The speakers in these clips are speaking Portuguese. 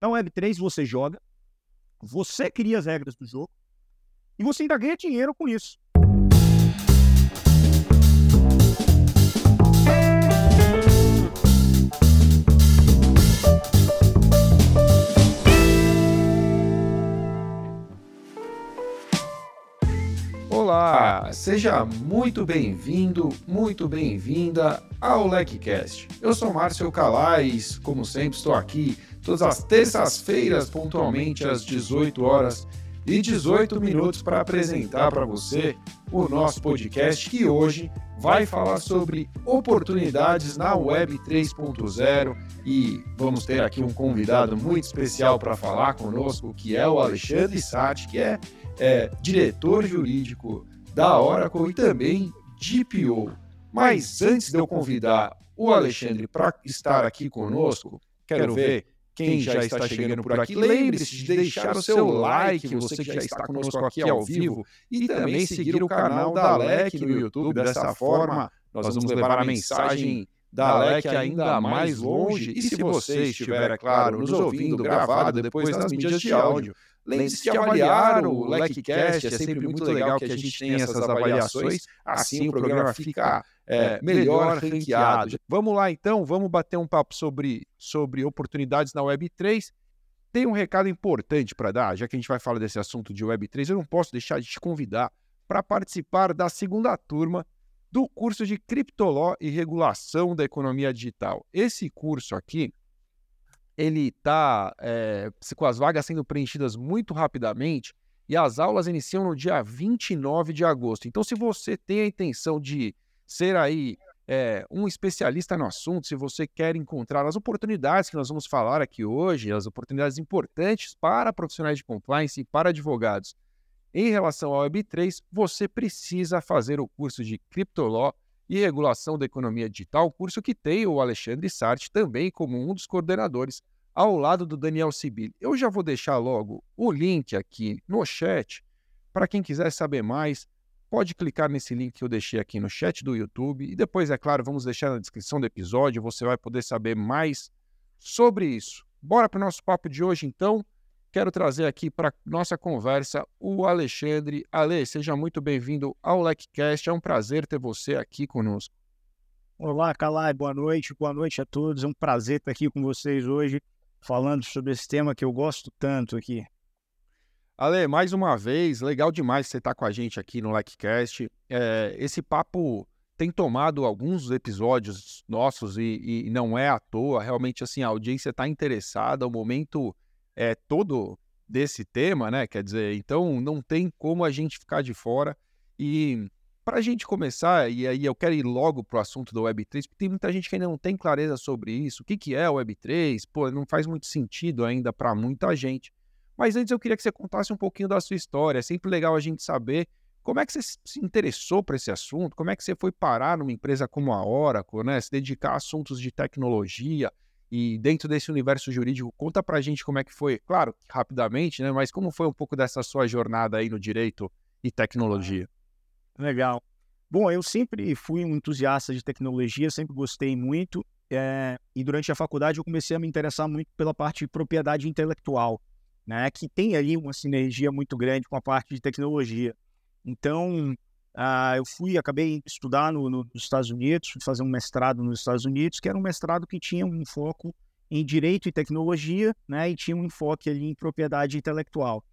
Na Web3 você joga, você cria as regras do jogo e você ainda ganha dinheiro com isso. Olá, seja muito bem-vindo, muito bem-vinda ao LecCast. Eu sou Márcio Calais, como sempre estou aqui todas as terças-feiras, pontualmente às 18 horas e 18 minutos para apresentar para você o nosso podcast que hoje vai falar sobre oportunidades na Web 3.0 e vamos ter aqui um convidado muito especial para falar conosco, que é o Alexandre Sati, que é é diretor jurídico da Oracle e também DPO. Mas antes de eu convidar o Alexandre para estar aqui conosco, quero ver quem já está chegando por aqui. Lembre-se de deixar o seu like, você que já está conosco aqui ao vivo, e também seguir o canal da LEC no YouTube. Dessa forma, nós vamos levar a mensagem da LEC ainda mais longe. E se você estiver, é claro, nos ouvindo gravado depois nas mídias de áudio, Lembre-se de avaliar o LecCast, é sempre muito legal que a gente tenha essas avaliações, assim o programa fica é, melhor ranqueado. Vamos lá então, vamos bater um papo sobre, sobre oportunidades na Web3. Tem um recado importante para dar, já que a gente vai falar desse assunto de Web3, eu não posso deixar de te convidar para participar da segunda turma do curso de Criptoló e Regulação da Economia Digital. Esse curso aqui, ele está é, com as vagas sendo preenchidas muito rapidamente e as aulas iniciam no dia 29 de agosto. Então, se você tem a intenção de ser aí é, um especialista no assunto, se você quer encontrar as oportunidades que nós vamos falar aqui hoje, as oportunidades importantes para profissionais de compliance e para advogados em relação ao Web3, você precisa fazer o curso de Criptoló e Regulação da Economia Digital, curso que tem o Alexandre Sartre também como um dos coordenadores, ao lado do Daniel Sibil. Eu já vou deixar logo o link aqui no chat, para quem quiser saber mais, pode clicar nesse link que eu deixei aqui no chat do YouTube, e depois, é claro, vamos deixar na descrição do episódio, você vai poder saber mais sobre isso. Bora para o nosso papo de hoje, então quero trazer aqui para nossa conversa o Alexandre. Ale, seja muito bem-vindo ao LecCast. É um prazer ter você aqui conosco. Olá, Calai, boa noite. Boa noite a todos. É um prazer estar aqui com vocês hoje, falando sobre esse tema que eu gosto tanto aqui. Ale, mais uma vez, legal demais você estar com a gente aqui no LecCast. É, esse papo tem tomado alguns episódios nossos e, e, não é à toa. Realmente, assim, a audiência está interessada. O momento é, todo desse tema, né? Quer dizer, então não tem como a gente ficar de fora. E para a gente começar, e aí eu quero ir logo para o assunto da Web3, porque tem muita gente que ainda não tem clareza sobre isso. O que, que é a Web3? Pô, não faz muito sentido ainda para muita gente. Mas antes eu queria que você contasse um pouquinho da sua história. É sempre legal a gente saber como é que você se interessou por esse assunto, como é que você foi parar numa empresa como a Oracle, né? Se dedicar a assuntos de tecnologia, e dentro desse universo jurídico, conta pra gente como é que foi, claro, rapidamente, né? Mas como foi um pouco dessa sua jornada aí no direito e tecnologia? Legal. Bom, eu sempre fui um entusiasta de tecnologia, sempre gostei muito. É, e durante a faculdade eu comecei a me interessar muito pela parte de propriedade intelectual, né? Que tem ali uma sinergia muito grande com a parte de tecnologia. Então, Uh, eu fui, acabei estudar no, no, nos Estados Unidos, fazer um mestrado nos Estados Unidos, que era um mestrado que tinha um foco em direito e tecnologia, né, e tinha um enfoque ali em propriedade intelectual.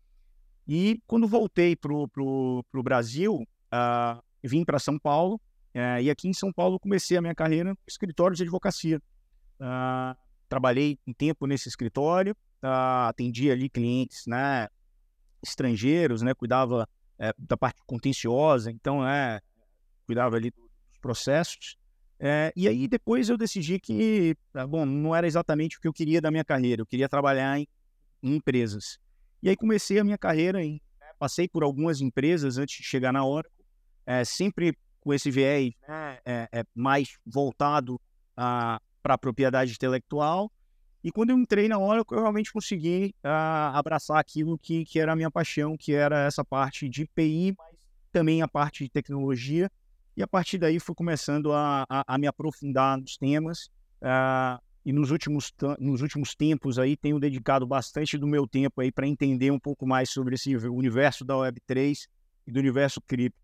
E quando voltei para o Brasil, uh, vim para São Paulo, uh, e aqui em São Paulo comecei a minha carreira no escritório de advocacia. Uh, trabalhei um tempo nesse escritório, atendia ali clientes né, estrangeiros, né, cuidava é, da parte contenciosa, então, é, cuidava ali dos processos. É, e aí depois eu decidi que, tá bom, não era exatamente o que eu queria da minha carreira, eu queria trabalhar em, em empresas. E aí comecei a minha carreira, em, né, passei por algumas empresas antes de chegar na Oracle, é, sempre com esse viés né, é, mais voltado para a propriedade intelectual, e quando eu entrei na Oracle, eu realmente consegui uh, abraçar aquilo que, que era a minha paixão, que era essa parte de PI, mas também a parte de tecnologia. E a partir daí fui começando a, a, a me aprofundar nos temas. Uh, e nos últimos, nos últimos tempos aí tenho dedicado bastante do meu tempo aí para entender um pouco mais sobre esse universo da Web3 e do universo cripto.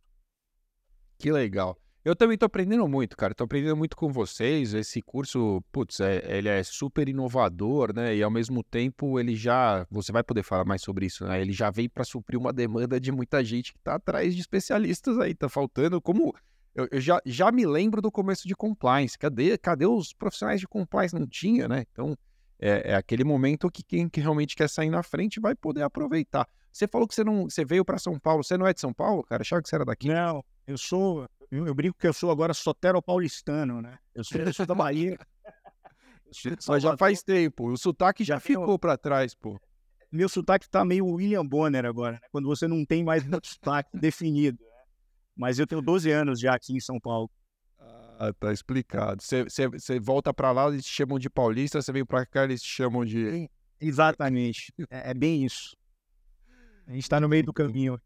Que legal. Eu também estou aprendendo muito, cara. Estou aprendendo muito com vocês. Esse curso, putz, é, ele é super inovador, né? E ao mesmo tempo ele já, você vai poder falar mais sobre isso, né? Ele já vem para suprir uma demanda de muita gente que está atrás de especialistas aí. Tá faltando, como eu, eu, já, já me lembro do começo de compliance. Cadê, cadê os profissionais de compliance? Não tinha, né? Então é, é aquele momento que quem que realmente quer sair na frente vai poder aproveitar. Você falou que você não, você veio para São Paulo. Você não é de São Paulo, cara? Achava que você era daqui? Não, eu sou eu, eu brinco que eu sou agora sotero-paulistano, né? Eu sou, eu sou da Bahia. Mas já faz tempo. O sotaque já, já ficou para trás, pô. Meu sotaque tá meio William Bonner agora, né? Quando você não tem mais um sotaque definido. Né? Mas eu tenho 12 anos já aqui em São Paulo. Ah, tá explicado. Você volta para lá, eles te chamam de paulista, você vem para cá, eles te chamam de. Exatamente. É, é bem isso. A gente está no meio do caminho.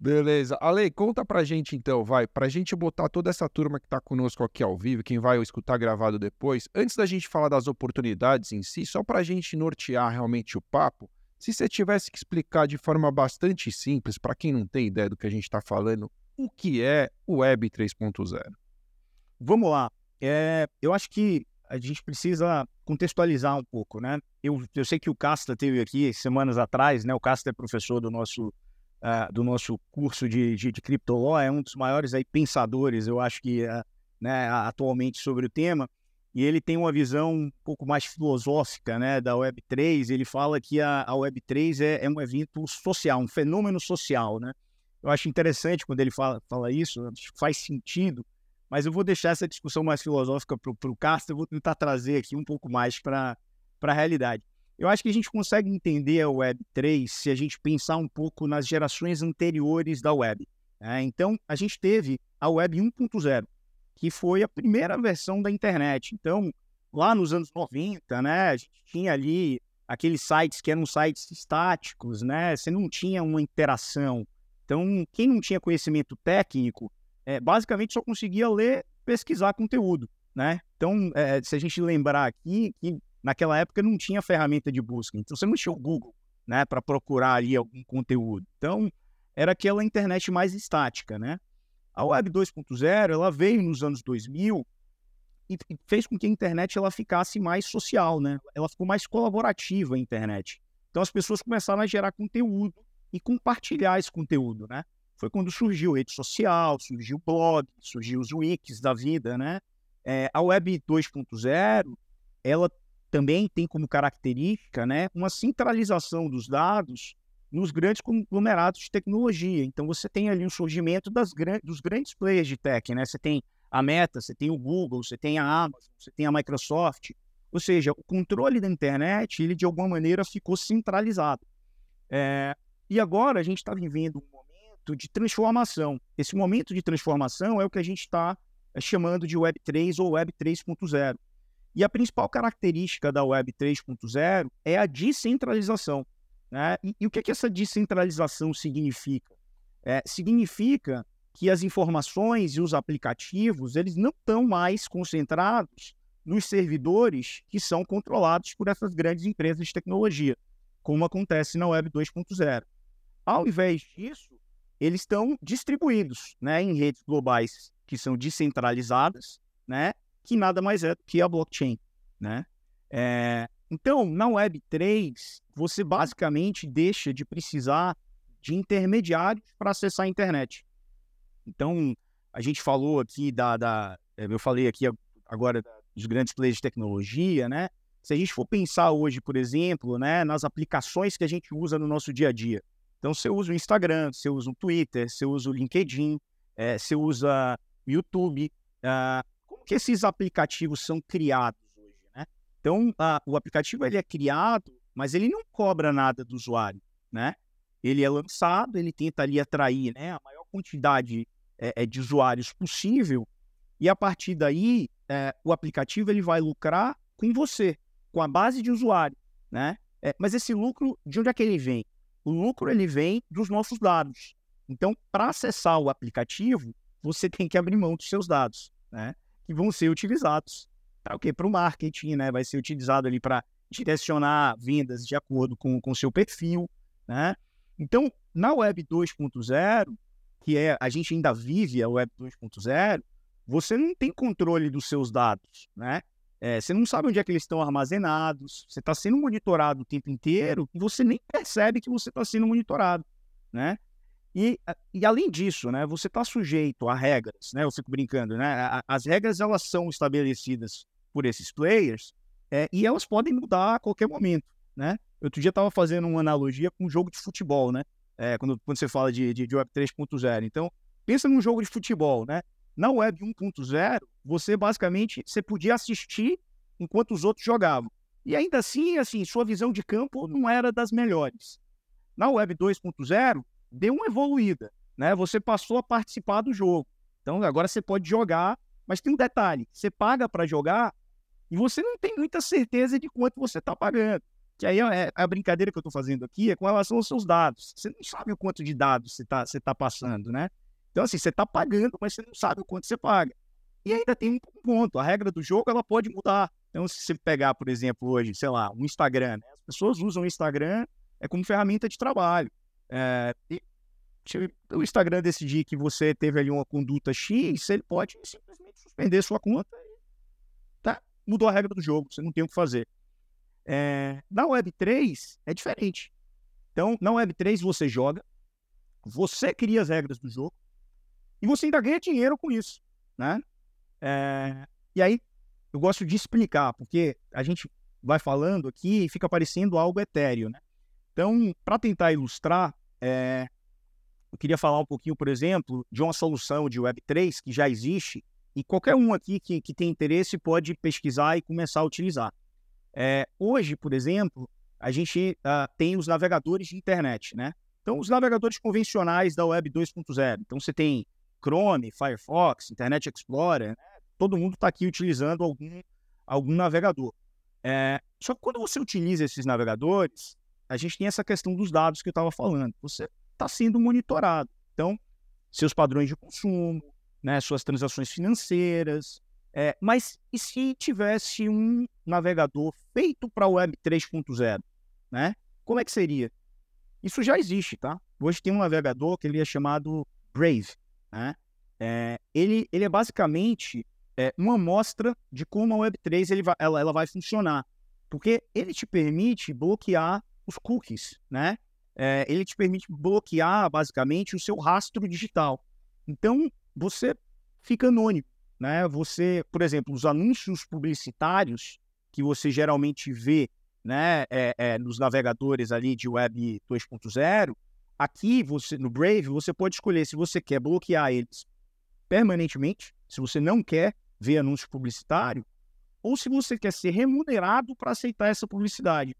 Beleza. Ale, conta pra gente então, vai, pra gente botar toda essa turma que tá conosco aqui ao vivo, quem vai escutar gravado depois, antes da gente falar das oportunidades em si, só pra gente nortear realmente o papo, se você tivesse que explicar de forma bastante simples, para quem não tem ideia do que a gente está falando, o que é o Web 3.0? Vamos lá. É, eu acho que a gente precisa contextualizar um pouco, né? Eu, eu sei que o Casta teve aqui semanas atrás, né? O Casta é professor do nosso uh, do nosso curso de, de, de é um dos maiores aí, pensadores, eu acho que uh, né, atualmente sobre o tema, e ele tem uma visão um pouco mais filosófica né, da Web3. Ele fala que a, a Web3 é, é, um evento social, um fenômeno social. Né? Eu acho interessante quando ele fala, fala isso, faz sentido, mas eu vou deixar essa discussão mais filosófica para o Castro, eu vou tentar trazer aqui um pouco mais para a realidade. Eu acho que a gente consegue entender a Web3 se a gente pensar um pouco nas gerações anteriores da Web. Né? Então, a gente teve a Web 1.0, que foi a primeira versão da internet. Então, lá nos anos 90, né, a gente tinha ali aqueles sites que eram sites estáticos, né? Você não tinha uma interação. Então, quem não tinha conhecimento técnico, é, basicamente só conseguia ler, pesquisar conteúdo, né? Então, é, se a gente lembrar aqui que naquela época não tinha ferramenta de busca, então você não tinha o Google, né, para procurar ali algum conteúdo. Então, era aquela internet mais estática, né? A Web 2.0, ela veio nos anos 2000 e fez com que a internet ela ficasse mais social, né? Ela ficou mais colaborativa a internet. Então as pessoas começaram a gerar conteúdo e compartilhar esse conteúdo, né? Foi quando surgiu rede social, surgiu blog, surgiu os wikis da vida, né? É, a Web 2.0, ela também tem como característica né, uma centralização dos dados nos grandes conglomerados de tecnologia. Então, você tem ali o surgimento das, dos grandes players de tech. Né? Você tem a Meta, você tem o Google, você tem a Amazon, você tem a Microsoft. Ou seja, o controle da internet, ele de alguma maneira ficou centralizado. É, e agora a gente está vivendo um momento de transformação. Esse momento de transformação é o que a gente está é, chamando de Web 3 ou Web 3.0. E a principal característica da Web 3.0 é a descentralização. Né? E, e, o que, é que essa descentralização significa? É, significa que as informações e os aplicativos eles não estão mais concentrados nos servidores que são controlados por essas grandes empresas de tecnologia, como acontece na Web 2.0. Ao invés disso, eles estão distribuídos né, em redes globais que são descentralizadas, né, que nada mais é que a blockchain, né? É, então, na Web3, você basicamente deixa de precisar de intermediários para acessar a internet. Então, a gente falou aqui da, da é, eu falei aqui agora dos grandes players de tecnologia, né? Se a gente for pensar hoje, por exemplo, né, nas aplicações que a gente usa no nosso dia a dia. Então, você usa o Instagram, você usa o Twitter, você usa o LinkedIn, é, você usa o YouTube. Uh, que esses aplicativos são criados hoje, né? Então, a, o aplicativo ele é criado, mas ele não cobra nada do usuário, né? Ele é lançado, ele tenta ali atrair né, a maior quantidade é, é, de usuários possível e a partir daí é, o aplicativo ele vai lucrar com você, com a base de usuário, né? É, mas esse lucro, de onde é que ele vem? O lucro ele vem dos nossos dados. Então, para acessar o aplicativo, você tem que abrir mão dos seus dados, né? Que vão ser utilizados para o quê? Para o marketing, né? Vai ser utilizado ali para direcionar vendas de acordo com o seu perfil, né? Então, na Web 2.0, que é a gente ainda vive a Web 2.0, você não tem controle dos seus dados, né? É, você não sabe onde é que eles estão armazenados, você está sendo monitorado o tempo inteiro e você nem percebe que você está sendo monitorado, né? E, e além disso, né, você está sujeito a regras, né? Eu fico brincando, né? As regras elas são estabelecidas por esses players é, e elas podem mudar a qualquer momento, né? Outro dia estava fazendo uma analogia com um jogo de futebol, né? É, quando, quando você fala de, de, de Web 3.0. Então, pensa num jogo de futebol, né? Na Web 1.0, você basicamente você podia assistir enquanto os outros jogavam. E ainda assim, assim, sua visão de campo não era das melhores. Na Web 2.0, deu uma evoluída, né? Você passou a participar do jogo. Então agora você pode jogar, mas tem um detalhe: você paga para jogar e você não tem muita certeza de quanto você está pagando. Que aí é a brincadeira que eu estou fazendo aqui é com relação aos seus dados. Você não sabe o quanto de dados você está tá passando, né? Então, assim, você está pagando, mas você não sabe o quanto você paga. E ainda tem um ponto, a regra do jogo ela pode mudar. Então, se você pegar, por exemplo, hoje, sei lá, um Instagram, né? as pessoas usam o Instagram é como ferramenta de trabalho. É, se o Instagram decidir que você teve ali uma conduta X, ele pode simplesmente suspender sua conta e tá, mudou a regra do jogo, você não tem o que fazer. É, na Web3 é diferente. Então, na Web3 você joga, você cria as regras do jogo e você ainda ganha dinheiro com isso, né? É, e aí, eu gosto de explicar, porque a gente vai falando aqui e fica parecendo algo etéreo, né? Então, para tentar ilustrar, é, eu queria falar um pouquinho, por exemplo, de uma solução de Web3 que já existe e qualquer um aqui que, que tem interesse pode pesquisar e começar a utilizar. É, hoje, por exemplo, a gente uh, tem os navegadores de internet, né? Então, os navegadores convencionais da Web 2.0. Então, você tem Chrome, Firefox, Internet Explorer, né? todo mundo está aqui utilizando algum, algum navegador. É, só que quando você utiliza esses navegadores, a gente tem essa questão dos dados que eu estava falando. Você está sendo monitorado. Então, seus padrões de consumo, né, suas transações financeiras. É, mas e se tivesse um navegador feito para o Web 3.0? Né? Como é que seria? Isso já existe, tá? Hoje tem um navegador que ele é chamado Brave. Né? É, ele, ele é basicamente é, uma amostra de como a Web3 ele vai, ela, ela vai funcionar. Porque ele te permite bloquear os cookies, né? É, ele te permite bloquear, basicamente, o seu rastro digital. Então, você fica anônimo, né? Você, por exemplo, os anúncios publicitários que você geralmente vê né, é, é, nos navegadores ali de Web 2.0, aqui você no Brave você pode escolher se você quer bloquear eles permanentemente, se você não quer ver anúncio publicitário, ou se você quer ser remunerado para aceitar essa publicidade.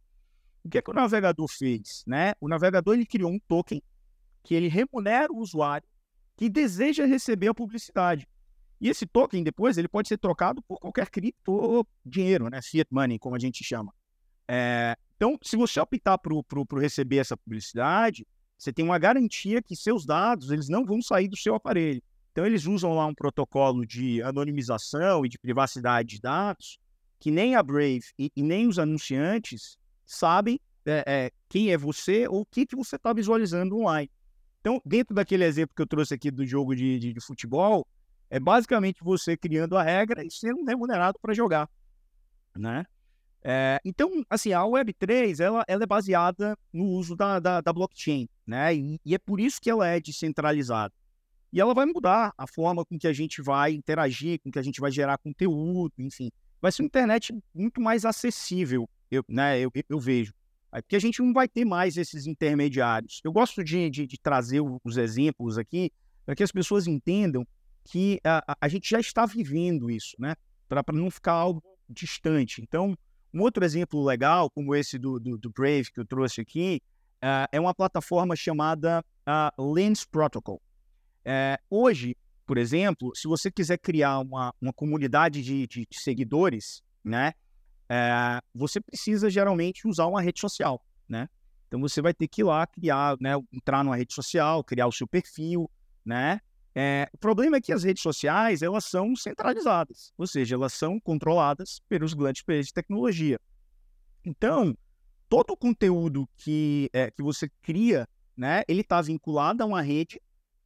O que, é que o navegador fez? Né? O navegador ele criou um token que ele remunera o usuário que deseja receber a publicidade. E esse token depois ele pode ser trocado por qualquer cripto ou dinheiro, né? fiat money, como a gente chama. É, então, se você optar por receber essa publicidade, você tem uma garantia que seus dados eles não vão sair do seu aparelho. Então, eles usam lá um protocolo de anonimização e de privacidade de dados que nem a Brave e, e nem os anunciantes sabem é, é, quem é você ou o que, que você está visualizando online. Então, dentro daquele exemplo que eu trouxe aqui do jogo de, de, de futebol, é basicamente você criando a regra e sendo remunerado para jogar, né? É, então, assim, a Web3, ela, ela é baseada no uso da, da, da blockchain, né? E, e, é por isso que ela é descentralizada. E ela vai mudar a forma com que a gente vai interagir, com que a gente vai gerar conteúdo, enfim. Vai ser uma internet muito mais acessível, eu, né? Eu, eu vejo. Porque a gente não vai ter mais esses intermediários. Eu gosto de, de, de trazer os exemplos aqui para que as pessoas entendam que a, a gente já está vivendo isso, né? Para não ficar algo distante. Então, um outro exemplo legal, como esse do, do, do Brave que eu trouxe aqui, uh, é uma plataforma chamada uh, Lens Protocol. Uh, hoje, por exemplo, se você quiser criar uma, uma comunidade de, de, de seguidores, né, você precisa geralmente usar uma rede social, né? Então você vai ter que ir lá criar, né, entrar numa rede social, criar o seu perfil, né? É, o problema é que as redes sociais elas são centralizadas, ou seja, elas são controladas pelos grandes players de tecnologia. Então, todo o conteúdo que, é, que você cria, né, ele está vinculado a uma rede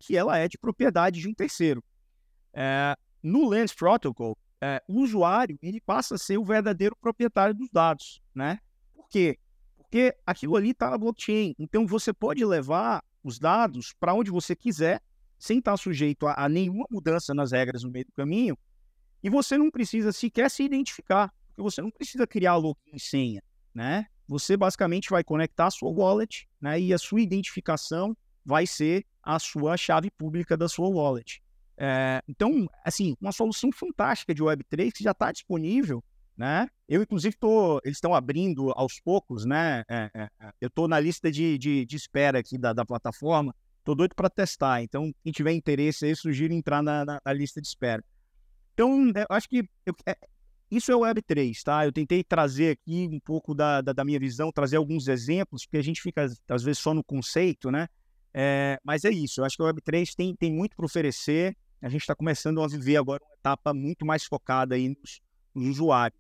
que ela é de propriedade de um terceiro. É, no Lens Protocol, é, o usuário ele passa a ser o verdadeiro proprietário dos dados, né? Por quê? Porque aquilo ali está na blockchain. Então você pode levar os dados para onde você quiser sem estar sujeito a, a nenhuma mudança nas regras no meio do caminho, e você não precisa sequer se identificar, porque você não precisa criar login e senha, né? Você basicamente vai conectar a sua wallet, né? E a sua identificação vai ser a sua chave pública da sua wallet. É, então, assim, uma solução fantástica de Web3 que já está disponível, né? Eu, inclusive, tô, eles estão abrindo aos poucos, né? É, é, é eu estou na lista de, de, de espera aqui da, da plataforma Tô doido para testar. Então, quem tiver interesse aí, sugiro entrar na, na, na lista de espera. Então, eu acho que eu, é, isso é o Web3, tá? Eu tentei trazer aqui um pouco da, da, da, minha visão, trazer alguns exemplos, porque a gente fica, às vezes, só no conceito, né? É, mas é isso, eu acho que o Web3 tem, tem muito para oferecer. A gente está começando a viver agora uma etapa muito mais focada aí nos, nos usuários.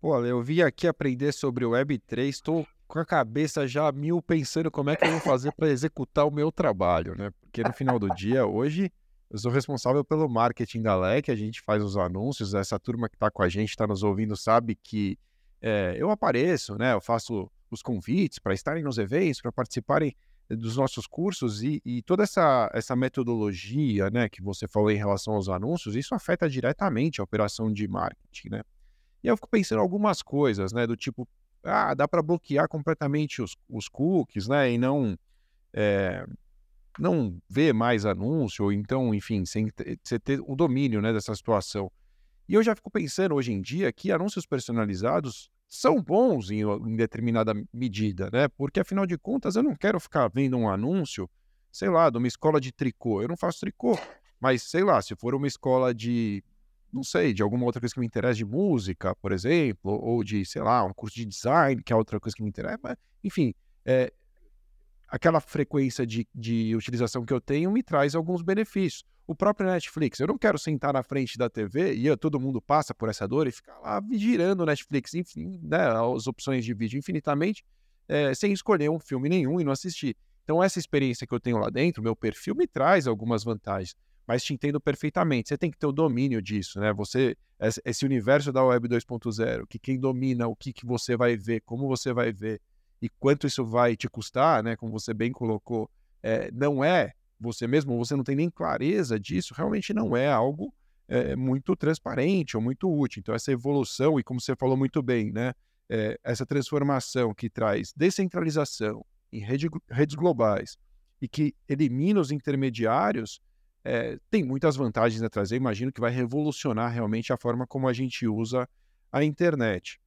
Pô, eu vim aqui aprender sobre o Web3, estou com a cabeça já mil pensando como é que eu vou fazer para executar o meu trabalho, né? Porque no final do dia, hoje, eu sou responsável pelo marketing da LEC, a gente faz os anúncios, essa turma que está com a gente, está nos ouvindo, sabe que é, eu apareço, né? Eu faço os convites para estarem nos eventos, para participarem dos nossos cursos e, e, toda essa, essa metodologia, né, que você falou em relação aos anúncios, isso afeta diretamente a operação de marketing, né? E eu fico pensando algumas coisas, né, do tipo, ah, dá para bloquear completamente os, os, cookies, né? E não, é, não ver mais anúncio, ou então, enfim, sem você ter o domínio né, dessa situação. E eu já fico pensando hoje em dia que anúncios personalizados são bons em, em determinada medida, né? Porque afinal de contas eu não quero ficar vendo um anúncio, sei lá, de uma escola de tricô. Eu não faço tricô, mas sei lá, se for uma escola de não sei, de alguma outra coisa que me interessa, de música, por exemplo, ou de, sei lá, um curso de design, que é outra coisa que me interessa, mas, enfim, é, aquela frequência de, de utilização que eu tenho me traz alguns benefícios. O próprio Netflix, eu não quero sentar na frente da TV e eu, todo mundo passa por essa dor e ficar lá girando o Netflix, enfim, né, as opções de vídeo infinitamente, é, sem escolher um filme nenhum e não assistir. Então, essa experiência que eu tenho lá dentro, meu perfil me traz algumas vantagens mas te entendo perfeitamente. Você tem que ter o domínio disso, né? Você, esse universo da Web 2.0, que quem domina o que, que você vai ver, como você vai ver e quanto isso vai te custar, né? Como você bem colocou, é, não é você mesmo, você não tem nem clareza disso, realmente não é algo é, muito transparente ou muito útil. Então, essa evolução, e como você falou muito bem, né? É, essa transformação que traz descentralização em rede, redes globais e que elimina os intermediários, é, tem muitas vantagens a trazer. Imagino que vai revolucionar realmente a forma como a gente usa a internet.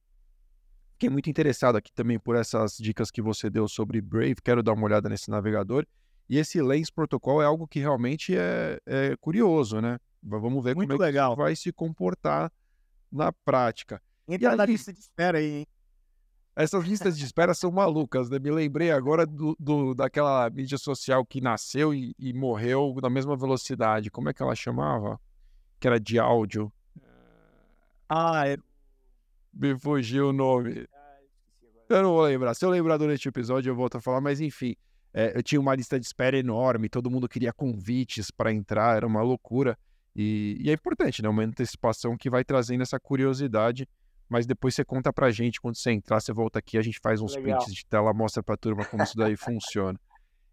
Fiquei muito interessado aqui também por essas dicas que você deu sobre Brave. Quero dar uma olhada nesse navegador. E esse Lens Protocol é algo que realmente é, é curioso, né? Vamos ver muito como é legal. vai se comportar na prática. Entra na lista de espera aí, hein? Essas listas de espera são malucas, né? Me lembrei agora do, do daquela mídia social que nasceu e, e, morreu na mesma velocidade. Como é que ela chamava? Que era de áudio. Ah, é... Me fugiu o nome. Eu não vou lembrar. Se eu lembrar durante o episódio, eu volto a falar, mas enfim. É, eu tinha uma lista de espera enorme, todo mundo queria convites para entrar, era uma loucura. E, e é importante, né? Uma antecipação que vai trazendo essa curiosidade mas depois você conta pra gente, quando você entrar, você volta aqui, a gente faz uns Legal. prints de tela, mostra pra turma como isso daí funciona.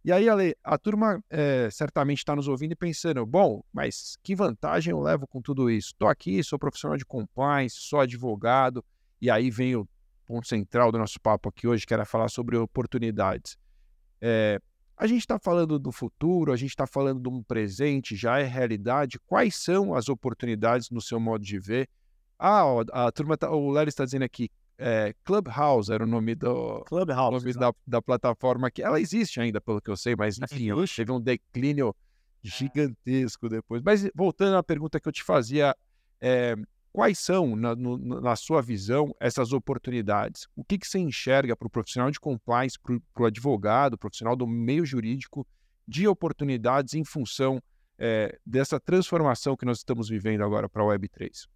E aí, Ale, a turma é, certamente está nos ouvindo e pensando, bom, mas que vantagem eu levo com tudo isso? Estou aqui, sou profissional de compliance, sou advogado, e aí vem o ponto central do nosso papo aqui hoje, que era falar sobre oportunidades. É, a gente está falando do futuro, a gente está falando de um presente, já é realidade. Quais são as oportunidades no seu modo de ver? Ah, a turma tá, o Larry está dizendo aqui, é, Clubhouse era o nome do Clubhouse, nome da, da, plataforma que ela existe ainda, pelo que eu sei, mas enfim, teve um declínio é. gigantesco depois. Mas voltando à pergunta que eu te fazia, é, quais são, na, no, na, sua visão, essas oportunidades? O que, que você enxerga para o profissional de compliance, para o advogado, profissional do meio jurídico, de oportunidades em função é, dessa transformação que nós estamos vivendo agora para a Web3?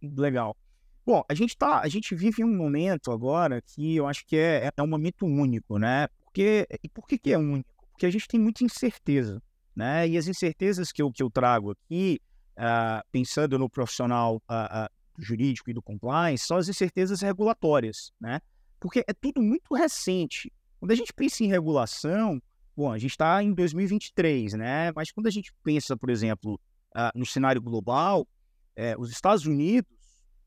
Legal. Bom, a gente tá, a gente vive um momento agora que eu acho que é, é um momento único, né? Porque, e por que, que é único? Porque a gente tem muita incerteza, né? E as incertezas que eu, que eu trago aqui, uh, pensando no profissional uh, uh, jurídico e do compliance, são as incertezas regulatórias, né? Porque é tudo muito recente. Quando a gente pensa em regulação, bom, a gente está em 2023, né? Mas quando a gente pensa, por exemplo, no cenário global, é, os Estados Unidos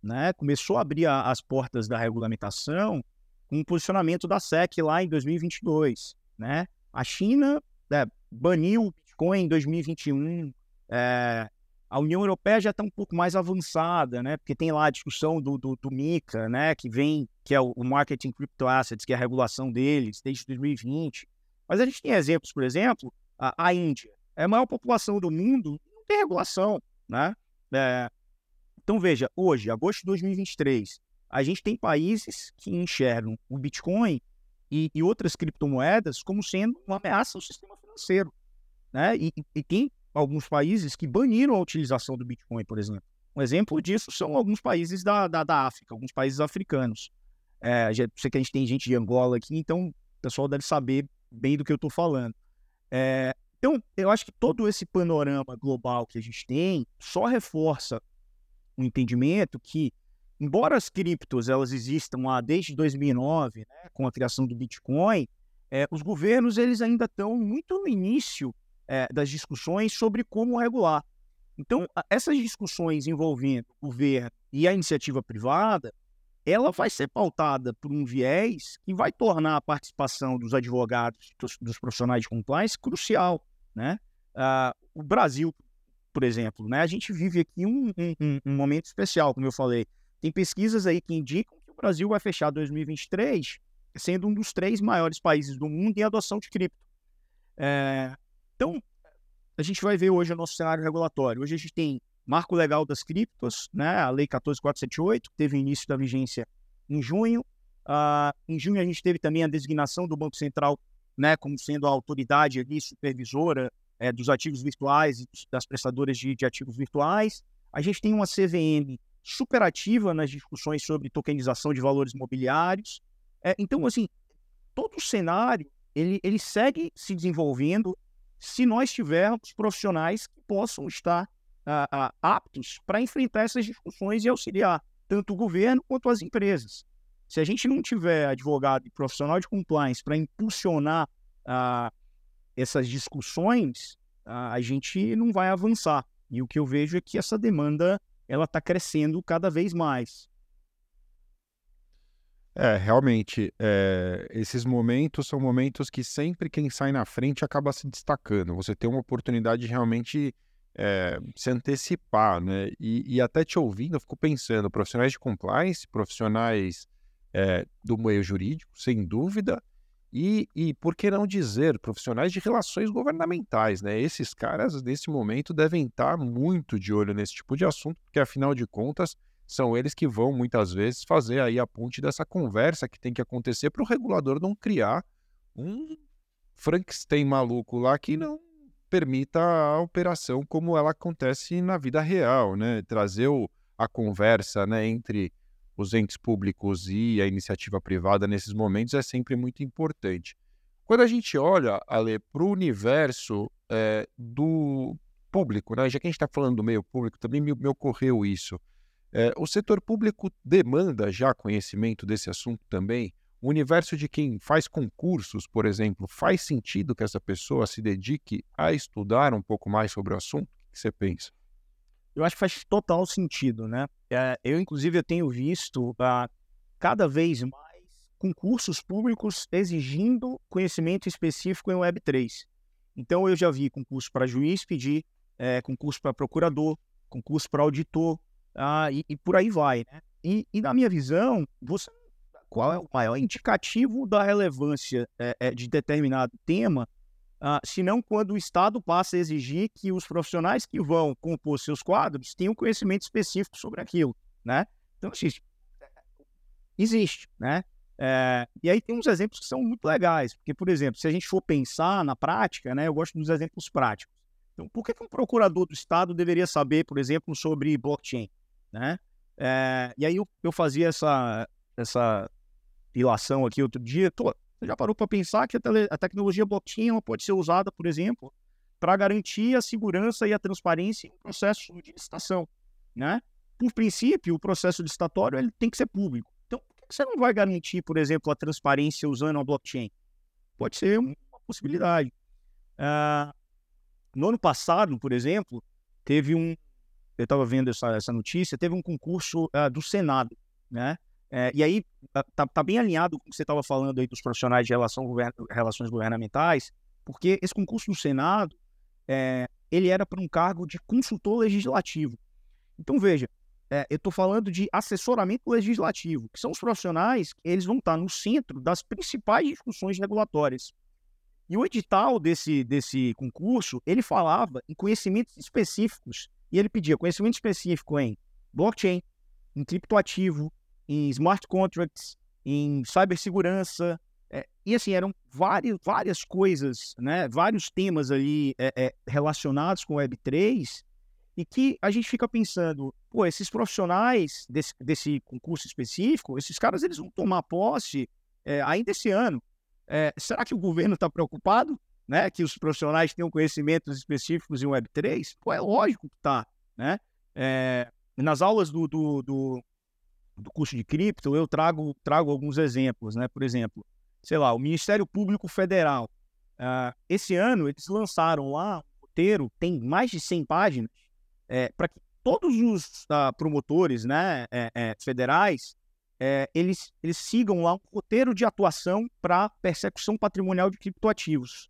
né, começou a abrir a, as portas da regulamentação com o posicionamento da SEC lá em 2022. Né? A China é, baniu o Bitcoin em 2021. É, a União Europeia já está um pouco mais avançada, né? Porque tem lá a discussão do, do, do MICA, né? Que vem, que é o, Marketing Crypto Assets, que é a regulação deles desde 2020. Mas a gente tem exemplos, por exemplo, a, a Índia. É a maior população do mundo, não tem regulação, né? É, então, veja, hoje, agosto de 2023, a gente tem países que enxergam o Bitcoin e, e outras criptomoedas como sendo uma ameaça ao sistema financeiro. Né? E, e, tem alguns países que baniram a utilização do Bitcoin, por exemplo. Um exemplo disso são alguns países da, da, da África, alguns países africanos. É, já sei que a gente tem gente de Angola aqui, então o pessoal deve saber bem do que eu estou falando. É, então, eu acho que todo esse panorama global que a gente tem só reforça um entendimento que, embora as criptos elas existam lá desde 2009, né, com a criação do Bitcoin, é, os governos eles ainda estão muito no início é, das discussões sobre como regular. Então, essas discussões envolvendo o governo e a iniciativa privada, ela vai ser pautada por um viés que vai tornar a participação dos advogados, dos, dos profissionais de compliance, crucial. Né? Uh, o Brasil, por exemplo, né? A gente vive aqui um, um, um, momento especial, como eu falei. Tem pesquisas aí que indicam que o Brasil vai fechar 2023 sendo um dos três maiores países do mundo em adoção de cripto. É, então, a gente vai ver hoje o nosso cenário regulatório. Hoje a gente tem marco legal das criptos, né? A Lei 14478, que teve início da vigência em junho. Uh, em junho a gente teve também a designação do Banco Central né, como sendo a autoridade ali supervisora é, dos ativos virtuais e das prestadoras de, de, ativos virtuais. A gente tem uma CVM superativa nas discussões sobre tokenização de valores imobiliários. É, então, assim, todo o cenário ele, ele segue se desenvolvendo se nós tivermos profissionais que possam estar aptos para enfrentar essas discussões e auxiliar tanto o governo quanto as empresas. Se a gente não tiver advogado e profissional de compliance para impulsionar essas discussões, a gente não vai avançar. E o que eu vejo é que essa demanda ela está crescendo cada vez mais. É, realmente, é, esses momentos são momentos que sempre quem sai na frente acaba se destacando. Você tem uma oportunidade de realmente é, se antecipar, né? E, e, até te ouvindo, eu fico pensando, profissionais de compliance, profissionais é, do meio jurídico, sem dúvida, e, e, por que não dizer, profissionais de relações governamentais, né? Esses caras, nesse momento, devem estar muito de olho nesse tipo de assunto, porque, afinal de contas, são eles que vão, muitas vezes, fazer aí a ponte dessa conversa que tem que acontecer para o regulador não criar um Frankenstein maluco lá que não permita a operação como ela acontece na vida real, né? Trazer o, a conversa né, entre os entes públicos e a iniciativa privada nesses momentos é sempre muito importante. Quando a gente olha, Ale, para o universo é, do público, né? já que a gente está falando do meio público, também me, me ocorreu isso. É, o setor público demanda já conhecimento desse assunto também? O universo de quem faz concursos, por exemplo, faz sentido que essa pessoa se dedique a estudar um pouco mais sobre o assunto? O que você pensa? eu acho que faz total sentido, né? É, eu, inclusive, eu tenho visto uh, cada vez mais concursos públicos exigindo conhecimento específico em Web3. Então, eu já vi concurso para juiz pedir, é, concurso para procurador, concurso para auditor, uh, e, e, por aí vai, né? E, e, na minha visão, você, qual é o maior indicativo da relevância é, é, de determinado tema uh, senão quando o Estado passa a exigir que os profissionais que vão compor seus quadros tenham conhecimento específico sobre aquilo, né? Então, assim, existe, né? É, e aí tem uns exemplos que são muito legais, porque, por exemplo, se a gente for pensar na prática, né, eu gosto dos exemplos práticos. Então, por que, que um procurador do Estado deveria saber, por exemplo, sobre blockchain? Né? É, e aí eu, eu fazia essa, essa ilação aqui outro dia. Tô, você já parou para pensar que a, tele, a tecnologia blockchain pode ser usada, por exemplo, para garantir a segurança e a transparência em processo de licitação, né? Por princípio, o processo licitatório ele tem que ser público. Então, por que você não vai garantir, por exemplo, a transparência usando a blockchain? Pode ser uma possibilidade. Uh, no ano passado, por exemplo, teve um. Eu estava vendo essa, essa notícia, teve um concurso uh, do Senado, né? É, e aí tá, tá, bem alinhado com o que você estava falando aí dos profissionais de relação, govern relações governamentais, porque esse concurso do Senado é, ele era para um cargo de consultor legislativo. Então veja, é, eu estou falando de assessoramento legislativo, que são os profissionais que eles vão estar no centro das principais discussões regulatórias. E o edital desse, desse concurso, ele falava em conhecimentos específicos, e ele pedia conhecimento específico em blockchain, em criptoativo, em smart contracts, em cibersegurança, é, e assim, eram várias, várias coisas, né, vários temas ali é, é, relacionados com Web3, e que a gente fica pensando, pô, esses profissionais desse, desse concurso específico, esses caras eles vão tomar posse ainda esse ano. É, será que o governo está preocupado né, que os profissionais tenham conhecimentos específicos em Web3? Pô, é lógico que está. Né? É, nas aulas do, do, do, do, curso de cripto, eu trago, trago alguns exemplos. Né? Por exemplo, sei lá, o Ministério Público Federal. Uh, esse ano, eles lançaram lá um roteiro, tem mais de 100 páginas, é, para que todos os uh, promotores né, é, federais é, eles, eles sigam lá um roteiro de atuação para persecução patrimonial de criptoativos.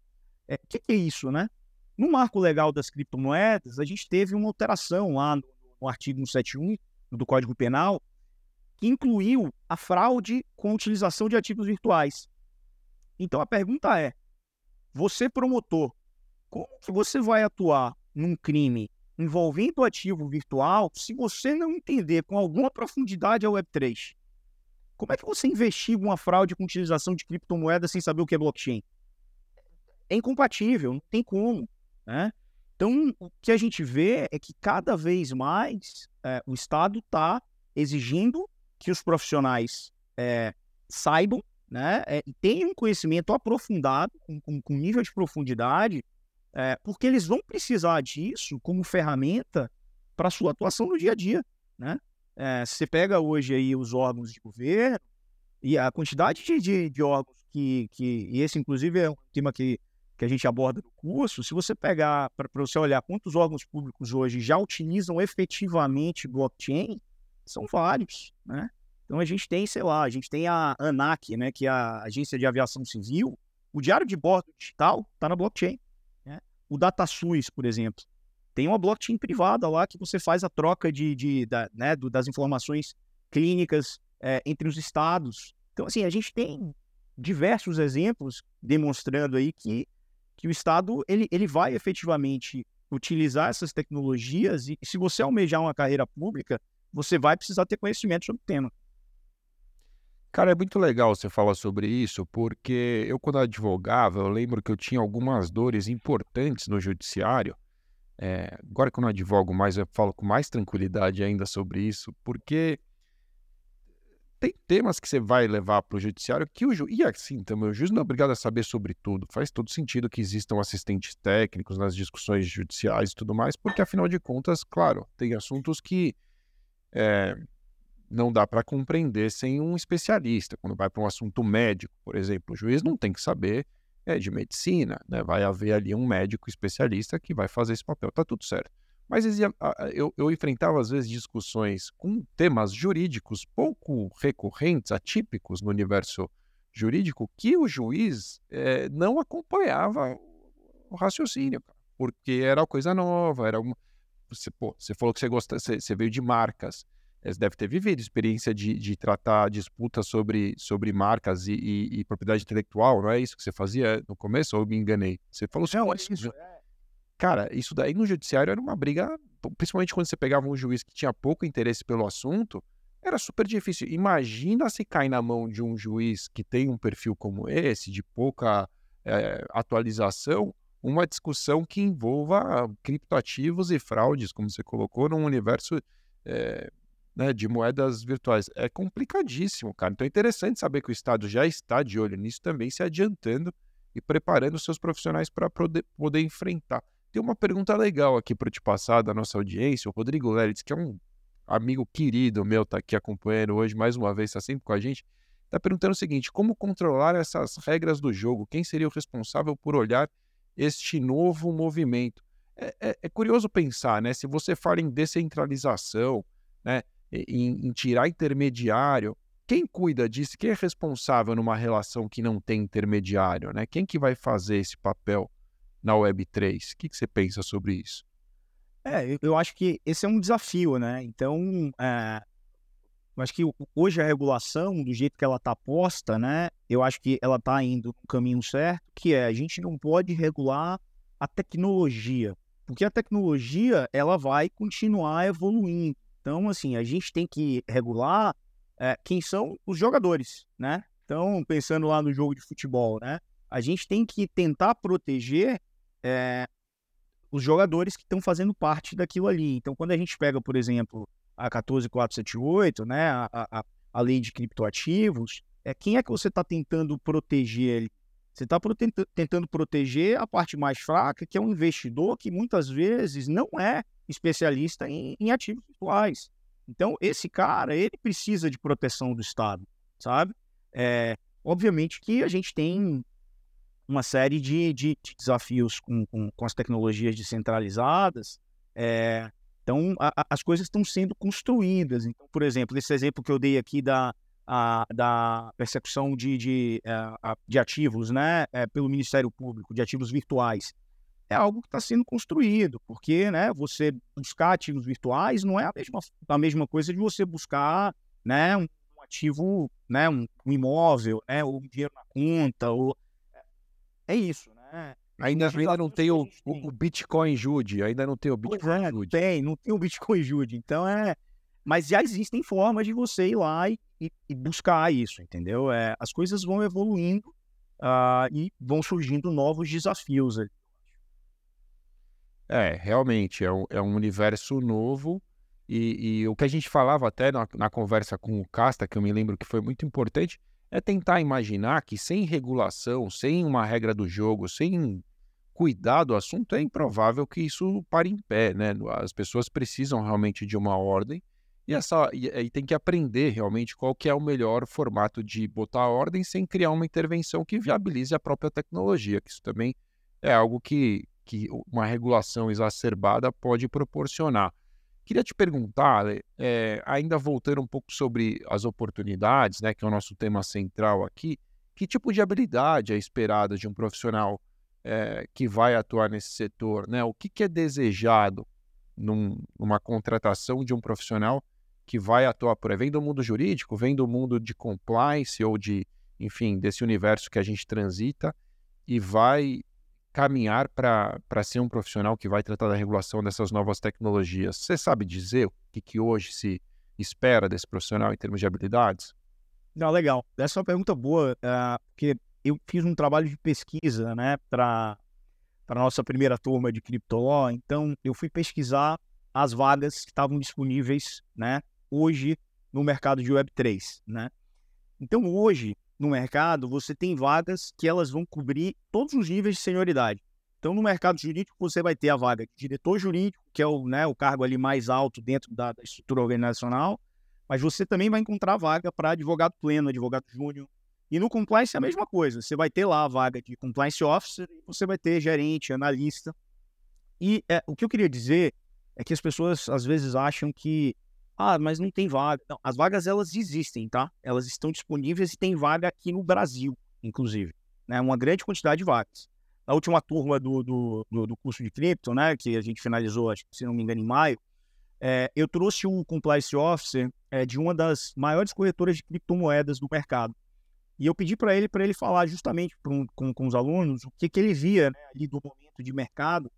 O é, que, que, é isso, né? No marco legal das criptomoedas, a gente teve uma alteração lá no, no artigo 171 do Código Penal, que incluiu a fraude com a utilização de ativos virtuais. Então a pergunta é: você promotor, como que você vai atuar num crime envolvendo ativo virtual se você não entender com alguma profundidade a Web3? Como é que você investiga uma fraude com utilização de criptomoeda sem saber o que é blockchain? É incompatível, não tem como. Né? Então, o que a gente vê é que cada vez mais é, o Estado está exigindo que os profissionais é, saibam né, é, e tenham um conhecimento aprofundado, com, com, com nível de profundidade, é, porque eles vão precisar disso como ferramenta para a sua atuação no dia a dia. Né? É, você pega hoje aí os órgãos de governo e a quantidade de, de, de órgãos que, que. E esse, inclusive, é um tema que, que a gente aborda no curso. Se você pegar, para você olhar quantos órgãos públicos hoje já utilizam efetivamente blockchain, são vários, né? Então a gente tem, sei lá, a gente tem a ANAC, né, que é a Agência de Aviação Civil, o diário de bordo digital está na blockchain. Né? O DataSUS, por exemplo, tem uma blockchain privada lá que você faz a troca de, de da, né, do, das informações clínicas é, entre os estados. Então, assim, a gente tem diversos exemplos demonstrando aí que, que o Estado ele, ele vai efetivamente utilizar essas tecnologias e se você almejar uma carreira pública, você vai precisar ter conhecimento sobre o tema. Cara, é muito legal você falar sobre isso, porque eu, quando advogava, eu lembro que eu tinha algumas dores importantes no judiciário, é, agora que eu não advogo mais, eu falo com mais tranquilidade ainda sobre isso, porque tem temas que você vai levar para o judiciário que o juiz. E assim também, o juiz não é obrigado a saber sobre tudo. Faz todo sentido que existam assistentes técnicos nas discussões judiciais e tudo mais, porque afinal de contas, claro, tem assuntos que é, não dá para compreender sem um especialista. Quando vai para um assunto médico, por exemplo, o juiz não tem que saber é de medicina, né? Vai haver ali um médico especialista que vai fazer esse papel, tá tudo certo. Mas eu, eu enfrentava às vezes discussões com temas jurídicos pouco recorrentes, atípicos no universo jurídico, que o juiz é, não acompanhava o raciocínio, porque era coisa nova, era uma... Você, pô, você falou que você, gosta, você, você veio de marcas. Você deve ter vivido experiência de, de tratar disputas sobre, sobre marcas e, e, e, propriedade intelectual, não é isso que você fazia no começo? Ou eu me enganei? Você falou assim, não, isso. É. Cara, isso daí no judiciário era uma briga, principalmente quando você pegava um juiz que tinha pouco interesse pelo assunto, era super difícil. Imagina se cai na mão de um juiz que tem um perfil como esse, de pouca é, atualização, uma discussão que envolva criptoativos e fraudes, como você colocou, num universo é, né, de moedas virtuais. É complicadíssimo, cara. Então é interessante saber que o Estado já está de olho nisso também, se adiantando e preparando seus profissionais para poder, poder enfrentar. Tem uma pergunta legal aqui para te passar da nossa audiência. O Rodrigo Leritz, que é um amigo querido meu, está aqui acompanhando hoje mais uma vez, está sempre com a gente, está perguntando o seguinte: como controlar essas regras do jogo? Quem seria o responsável por olhar este novo movimento? É, é, é curioso pensar, né? Se você fala em descentralização, né? Em, em tirar intermediário, quem cuida disso? Quem é responsável numa relação que não tem intermediário, né? Quem que vai fazer esse papel na Web3? O que, que você pensa sobre isso? É, eu acho que esse é um desafio, né? Então, é, eu acho que hoje a regulação, do jeito que ela está posta, né? Eu acho que ela está indo no caminho certo, que é a gente não pode regular a tecnologia, porque a tecnologia ela vai continuar evoluindo. Então, assim, a gente tem que regular é, quem são os jogadores, né? Então, pensando lá no jogo de futebol, né? A gente tem que tentar proteger é, os jogadores que estão fazendo parte daquilo ali. Então, quando a gente pega, por exemplo, a 14478, né, a, a, a lei de criptoativos, é quem é que você está tentando proteger ele? Você está tentando proteger a parte mais fraca, que é um investidor que muitas vezes não é especialista em, em ativos virtuais. Então, esse cara, ele precisa de proteção do Estado, sabe? É, obviamente que a gente tem uma série de, de, de desafios com, com, com, as tecnologias descentralizadas. É, então, a, a, as coisas estão sendo construídas. Então, por exemplo, esse exemplo que eu dei aqui da, a, da persecução de, de, é, de ativos né, é, pelo Ministério Público, de ativos virtuais, é algo que está sendo construído, porque né, você buscar ativos virtuais não é a mesma, a mesma coisa de você buscar né, um, um ativo, né, um, um imóvel, né, ou um dinheiro na conta, ou é isso, né? Ainda, ainda não tem o, o, Bitcoin Jude, ainda não tem o Bitcoin é, Jude. Tem, não tem o Bitcoin Jude. Então é. Mas já existem formas de você ir lá e, e, e buscar isso, entendeu? É, as coisas vão evoluindo uh, e vão surgindo novos desafios. É, realmente, é um, é um universo novo. E, e, o que a gente falava até na, na conversa com o Casta, que eu me lembro que foi muito importante, é tentar imaginar que sem regulação, sem uma regra do jogo, sem cuidar do assunto, é improvável que isso pare em pé, né? As pessoas precisam realmente de uma ordem e, essa, e, e tem que aprender realmente qual que é o melhor formato de botar ordem sem criar uma intervenção que viabilize a própria tecnologia, que isso também é algo que, que uma regulação exacerbada pode proporcionar. Queria te perguntar, é, ainda voltando um pouco sobre as oportunidades, né, que é o nosso tema central aqui, que tipo de habilidade é esperada de um profissional é, que vai atuar nesse setor? Né? O que, que é desejado num, numa contratação de um profissional que vai atuar por aí? Vem do mundo jurídico, vem do mundo de compliance ou de, enfim, desse universo que a gente transita e vai caminhar para ser um profissional que vai tratar da regulação dessas novas tecnologias. Você sabe dizer o que, que hoje se espera desse profissional em termos de habilidades? Não, legal. Essa é uma pergunta boa, uh, porque eu fiz um trabalho de pesquisa né, para a nossa primeira turma de Criptoló, então eu fui pesquisar as vagas que estavam disponíveis né, hoje no mercado de Web3. Né? Então, hoje, no mercado, você tem vagas que elas vão cobrir todos os níveis de senioridade. Então, no mercado jurídico, você vai ter a vaga de diretor jurídico, que é o, né, o cargo ali mais alto dentro da, estrutura organizacional, mas você também vai encontrar vaga para advogado pleno, advogado júnior. E no compliance é a mesma coisa. Você vai ter lá a vaga de compliance officer, você vai ter gerente, analista. E é, o que eu queria dizer é que as pessoas às vezes acham que ah, mas não tem vaga. Não, as vagas elas existem, tá? Elas estão disponíveis e tem vaga aqui no Brasil, inclusive. Né? Uma grande quantidade de vagas. Na última turma do, do, do, do curso de cripto, né, que a gente finalizou, acho se não me engano, em maio, é, eu trouxe um compliance officer é, de uma das maiores corretoras de criptomoedas do mercado. E eu pedi para ele para ele falar justamente com, com, com, os alunos o que, que ele via né, ali do momento de mercado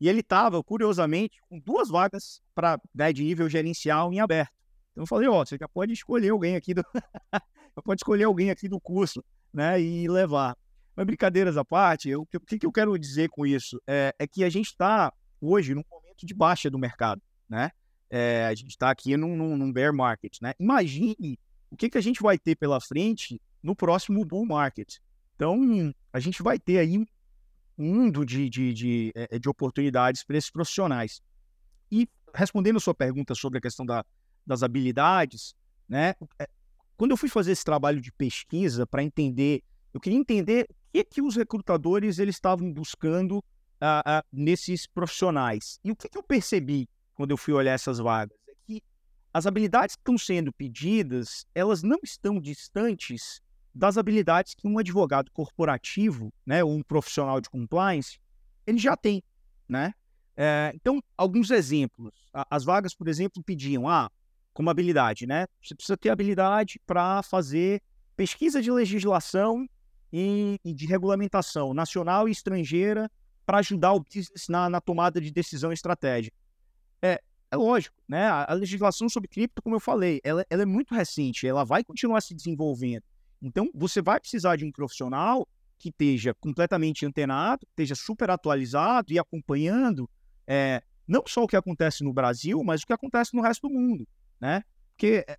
e ele estava, curiosamente, com duas vagas para né, de nível gerencial em aberto. Então eu falei, ó, você já pode escolher alguém aqui do. pode escolher alguém aqui do curso, né? E levar. Mas brincadeiras à parte, o que, que eu quero dizer com isso? É, é que a gente está hoje num momento de baixa do mercado, né? É, a gente está aqui num, num, num, bear market, né? Imagine o que, que a gente vai ter pela frente no próximo bull market. Então, a gente vai ter aí mundo de, de, de, eh, de oportunidades para esses profissionais. E respondendo a sua pergunta sobre a questão da, das habilidades, né? Eh, quando eu fui fazer esse trabalho de pesquisa para entender, eu queria entender o que, que os recrutadores eles estavam buscando uh, uh, nesses profissionais. E o que, que eu percebi quando eu fui olhar essas vagas? É que as habilidades que estão sendo pedidas, elas não estão distantes das habilidades que um advogado corporativo, né, ou um profissional de compliance, ele já tem, né? É, então, alguns exemplos. As vagas, por exemplo, pediam, ah, como habilidade, né? Você precisa ter habilidade para fazer pesquisa de legislação e, e, de regulamentação nacional e estrangeira para ajudar o business na, na, tomada de decisão estratégica. É, é lógico, né? A, a legislação sobre cripto, como eu falei, ela, ela é muito recente, ela vai continuar se desenvolvendo. Então, você vai precisar de um profissional que esteja completamente antenado, esteja super atualizado e acompanhando é, não só o que acontece no Brasil, mas o que acontece no resto do mundo, né? Porque é,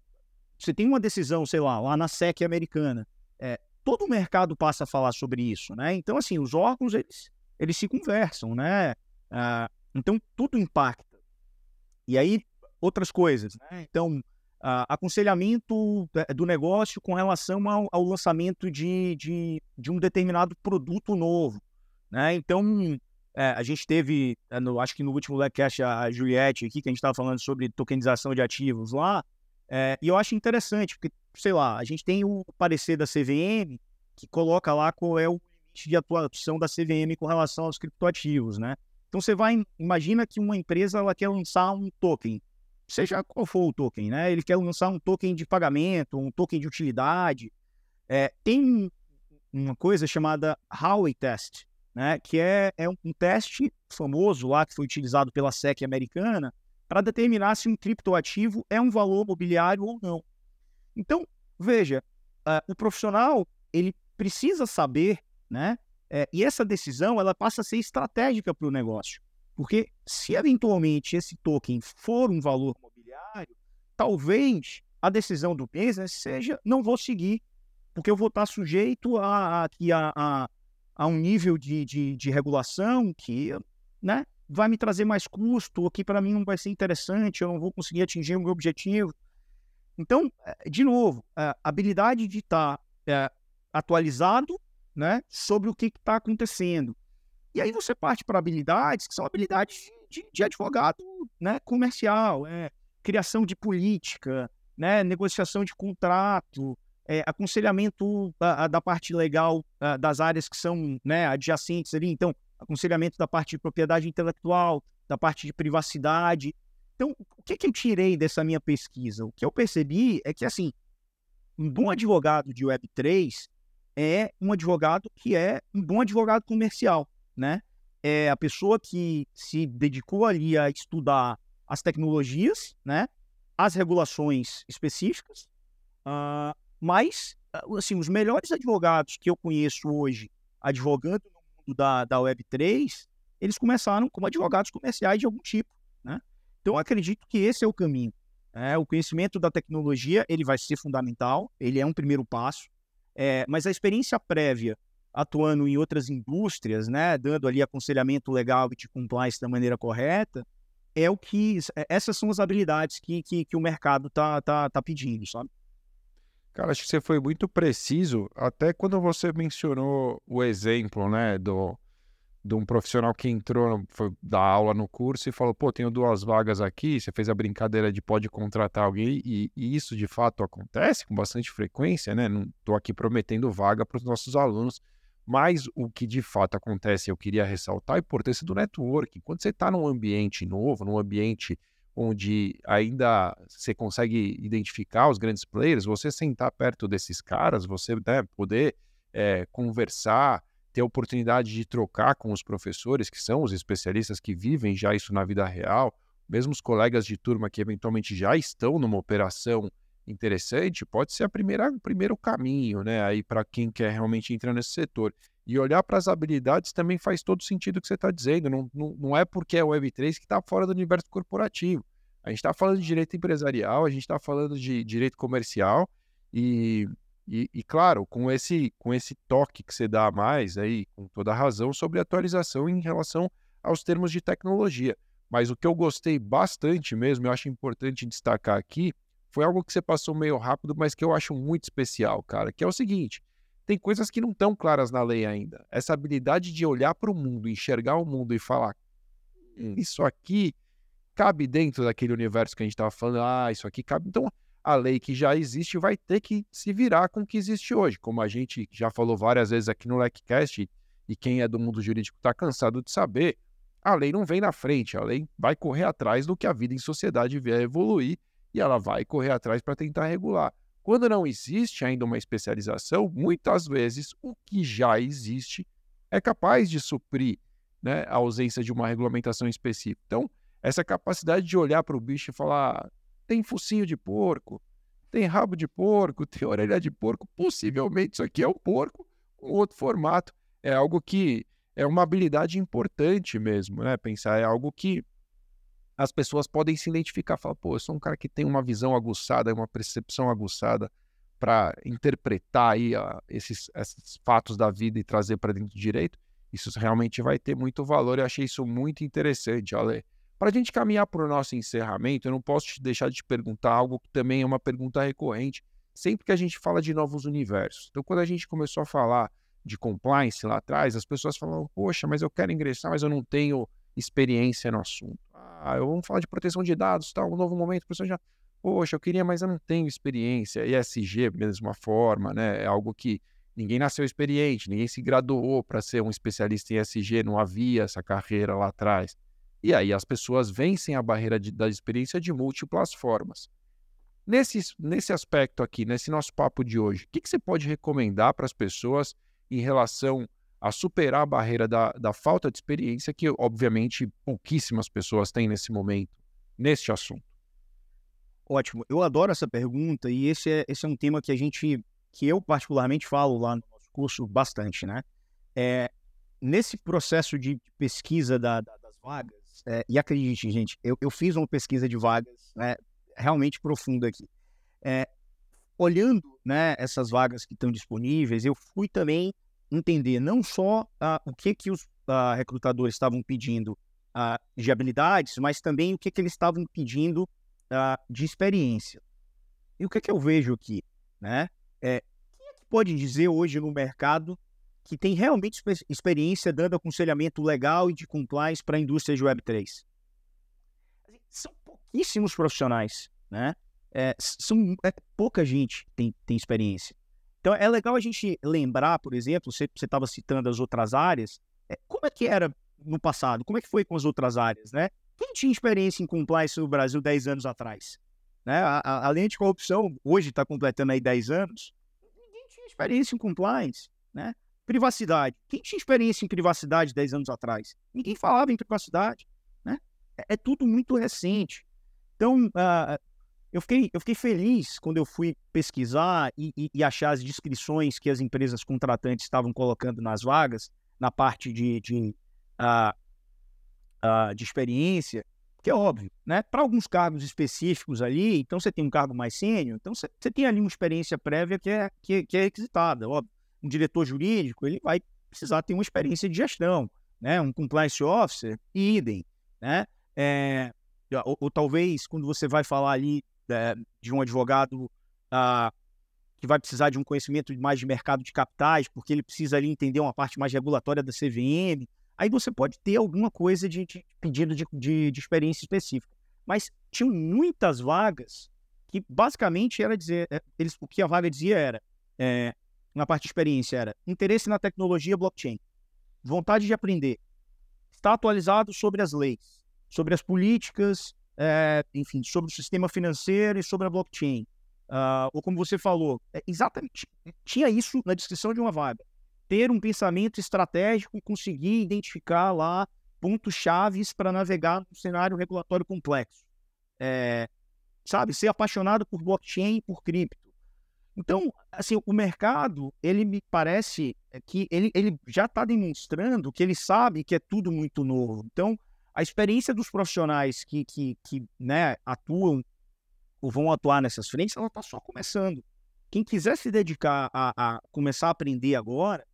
você tem uma decisão, sei lá, lá na SEC americana, é, todo o mercado passa a falar sobre isso, né? Então, assim, os órgãos, eles, eles se conversam, né? Ah, então, tudo impacta. E aí, outras coisas, né? Então, uh, aconselhamento do negócio com relação ao, ao lançamento de, de, de, um determinado produto novo. Né? Então, é, a gente teve, é, no, acho que no último Lecast, a Juliette aqui, que a gente estava falando sobre tokenização de ativos lá, é, e eu acho interessante, porque, sei lá, a gente tem o parecer da CVM, que coloca lá qual é o limite de atuação da CVM com relação aos criptoativos, né? Então você vai, imagina que uma empresa ela quer lançar um token seja qual for o token, né? Ele quer lançar um token de pagamento, um token de utilidade. É, tem uma coisa chamada Howey Test, né? Que é, é um, um teste famoso lá que foi utilizado pela SEC americana para determinar se um criptoativo é um valor mobiliário ou não. Então, veja, uh, o profissional ele precisa saber, né? É, e essa decisão ela passa a ser estratégica para o negócio. Porque se eventualmente esse token for um valor mobiliário, talvez a decisão do business seja não vou seguir, porque eu vou estar sujeito a, a, a, a um nível de, de, de, regulação que né, vai me trazer mais custo, que para mim não vai ser interessante, eu não vou conseguir atingir o meu objetivo. Então, eh, de novo, a habilidade de estar é, atualizado né, sobre o que está acontecendo. E aí você parte para habilidades que são habilidades de, de advogado né, comercial, é, criação de política, né, negociação de contrato, é, aconselhamento da, da, parte legal das áreas que são né, adjacentes ali. Então, aconselhamento da parte de propriedade intelectual, da parte de privacidade. Então, o que, que eu tirei dessa minha pesquisa? O que eu percebi é que, assim, um bom advogado de Web3 é um advogado que é um bom advogado comercial né? É a pessoa que se dedicou ali a estudar as tecnologias, né? As regulações específicas, uh, mas, assim, os melhores advogados que eu conheço hoje, advogando no mundo da, da Web3, eles começaram como advogados comerciais de algum tipo, né? Então, acredito que esse é o caminho. É, o conhecimento da tecnologia ele vai ser fundamental, ele é um primeiro passo, é, mas a experiência prévia atuando em outras indústrias, né, dando ali aconselhamento legal e de compliance da maneira correta, é o que é, essas são as habilidades que, que, que o mercado tá, tá, tá pedindo, sabe? Cara, acho que você foi muito preciso, até quando você mencionou o exemplo, né, do, de um profissional que entrou, foi dar aula no curso e falou, pô, tenho duas vagas aqui, você fez a brincadeira de pode contratar alguém, e, e isso de fato acontece com bastante frequência, né? Não estou aqui prometendo vaga para os nossos alunos, mas o que de fato acontece, eu queria ressaltar a importância do networking. Quando você está num ambiente novo, num ambiente onde ainda você consegue identificar os grandes players, você sentar perto desses caras, você né, poder é, conversar, ter a oportunidade de trocar com os professores, que são os especialistas que vivem já isso na vida real, mesmo os colegas de turma que eventualmente já estão numa operação interessante, pode ser a primeira, o primeiro caminho, né? Aí para quem quer realmente entrar nesse setor. E olhar para as habilidades também faz todo sentido o que você está dizendo. Não, não, não é porque é Web3 que está fora do universo corporativo. A gente está falando de direito empresarial, a gente está falando de direito comercial e, e, e, claro, com esse, com esse toque que você dá a mais aí, com toda a razão, sobre atualização em relação aos termos de tecnologia. Mas o que eu gostei bastante mesmo, eu acho importante destacar aqui, foi algo que você passou meio rápido, mas que eu acho muito especial, cara, que é o seguinte: tem coisas que não estão claras na lei ainda. Essa habilidade de olhar para o mundo, enxergar o mundo e falar, hum, isso aqui cabe dentro daquele universo que a gente estava falando, ah, isso aqui cabe. Então, a lei que já existe vai ter que se virar com o que existe hoje. Como a gente já falou várias vezes aqui no LECCast, e quem é do mundo jurídico está cansado de saber, a lei não vem na frente, a lei vai correr atrás do que a vida em sociedade vier a evoluir e ela vai correr atrás para tentar regular. Quando não existe ainda uma especialização, muitas vezes o que já existe é capaz de suprir né, a ausência de uma regulamentação específica. Então, essa capacidade de olhar para o bicho e falar: tem focinho de porco, tem rabo de porco, tem orelha de porco, possivelmente isso aqui é um porco com outro formato. É algo que é uma habilidade importante mesmo, né? Pensar é algo que as pessoas podem se identificar, falar, pô, eu sou um cara que tem uma visão aguçada, uma percepção aguçada para interpretar aí a, esses, esses fatos da vida e trazer para dentro do direito, isso realmente vai ter muito valor. Eu achei isso muito interessante, Ale. Para a gente caminhar para o nosso encerramento, eu não posso te deixar de te perguntar algo que também é uma pergunta recorrente, sempre que a gente fala de novos universos. Então, quando a gente começou a falar de compliance lá atrás, as pessoas falavam, poxa, mas eu quero ingressar, mas eu não tenho experiência no assunto. Ah, vamos falar de proteção de dados, tal, um novo momento, proteção de Poxa, eu queria, mas eu não tenho experiência. ESG, mesma forma, né? É algo que ninguém nasceu experiente, ninguém se graduou para ser um especialista em ESG, não havia essa carreira lá atrás. E aí as pessoas vencem a barreira de, da experiência de múltiplas formas. Nesse, nesse aspecto aqui, nesse nosso papo de hoje, o que, que você pode recomendar para as pessoas em relação a superar a barreira da, da falta de experiência que, obviamente, pouquíssimas pessoas têm nesse momento, neste assunto? Ótimo, eu adoro essa pergunta e esse é, esse é um tema que a gente, que eu particularmente falo lá no nosso curso bastante, né? É, nesse processo de pesquisa da, da, das vagas, é, e acredite, gente, eu, eu, fiz uma pesquisa de vagas né, realmente profunda aqui. É, olhando né, essas vagas que estão disponíveis, eu fui também entender não só uh, o que, que os uh, recrutadores estavam pedindo uh, de habilidades, mas também o que, que eles estavam pedindo de experiência. E o que, que eu vejo aqui? Né? É, quem é que pode dizer hoje no mercado que tem realmente experiência dando aconselhamento legal e de compliance para a indústria de Web3? Assim, são pouquíssimos profissionais, né? É, são é, pouca gente tem, tem experiência. Então é legal a gente lembrar, por exemplo, você estava citando as outras áreas, é, como é que era no passado? Como é que foi com as outras áreas, né? Quem tinha experiência em compliance no Brasil 10 anos atrás? Né? A, a, a lei anticorrupção hoje está completando aí 10 anos. Ninguém tinha experiência em compliance, né? Privacidade. Quem tinha experiência em privacidade 10 anos atrás? Ninguém falava em privacidade, né? É, é tudo muito recente. Então, uh, eu fiquei, eu fiquei feliz quando eu fui pesquisar e, e, e, achar as descrições que as empresas contratantes estavam colocando nas vagas, na parte de, de, uh, uh, de experiência, que é óbvio, né? Para alguns cargos específicos ali, então você tem um cargo mais sênior, então você, você, tem ali uma experiência prévia que é, que, que é requisitada, óbvio. Um diretor jurídico, ele vai precisar ter uma experiência de gestão, né? Um compliance officer, idem, né? É, ou, ou, talvez quando você vai falar ali de um advogado ah, que vai precisar de um conhecimento mais de mercado de capitais, porque ele precisa ali entender uma parte mais regulatória da CVM. Aí você pode ter alguma coisa de, de pedido de, de, de, experiência específica. Mas tinham muitas vagas que basicamente era dizer, é, eles, o que a vaga dizia era, é, na parte de experiência, era interesse na tecnologia blockchain, vontade de aprender, estar atualizado sobre as leis, sobre as políticas é, enfim, sobre o sistema financeiro e sobre a blockchain. Uh, ou como você falou, é, exatamente, tinha isso na descrição de uma vaga. Ter um pensamento estratégico conseguir identificar lá pontos chaves para navegar num cenário regulatório complexo. É, sabe, ser apaixonado por blockchain e por cripto. Então, assim, o mercado, ele me parece que ele, ele já está demonstrando que ele sabe que é tudo muito novo. Então, a experiência dos profissionais que, que, que né, atuam ou vão atuar nessas frentes, ela está só começando. Quem quiser se dedicar a, a começar a aprender agora,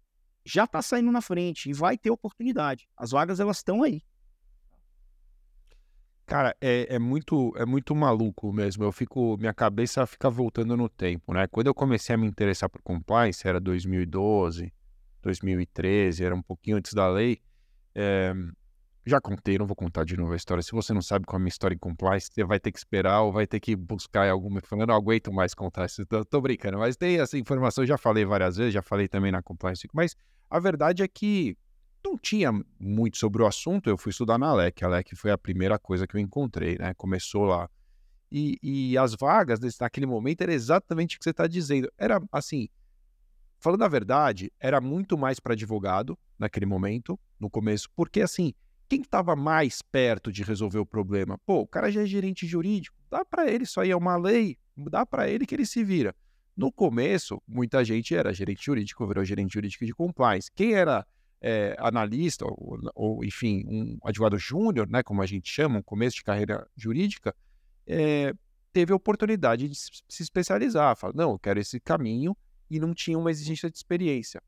já está saindo na frente e vai ter oportunidade. As vagas elas estão aí. Cara, é, é, muito é muito maluco mesmo. Eu fico, minha cabeça fica voltando no tempo, né? Quando eu comecei a me interessar por compliance, era 2012, 2013, era um pouquinho antes da lei. É, já contei, não vou contar de novo a história. Se você não sabe qual é a minha história em compliance, você vai ter que esperar ou vai ter que buscar alguma informação. Não aguento mais contar isso. Tô, tô brincando, mas tem essa informação, já falei várias vezes, já falei também na compliance. Mas a verdade é que não tinha muito sobre o assunto. Eu fui estudar na LEC. A LEC foi a primeira coisa que eu encontrei, né? Começou lá. E, e as vagas desse, naquele momento era exatamente o que você está dizendo. Era assim, falando a verdade, era muito mais para advogado naquele momento, no começo, porque assim quem estava mais perto de resolver o problema? Pô, o cara já é gerente jurídico, dá para ele, isso aí é uma lei, dá para ele que ele se vira. No começo, muita gente era gerente jurídico, virou gerente jurídico de compliance. Quem era é, analista, ou, ou, enfim, um advogado júnior, né, como a gente chama, um começo de carreira jurídica, é, teve a oportunidade de se especializar. Fala, não, eu quero esse caminho e não tinha uma exigência de experiência.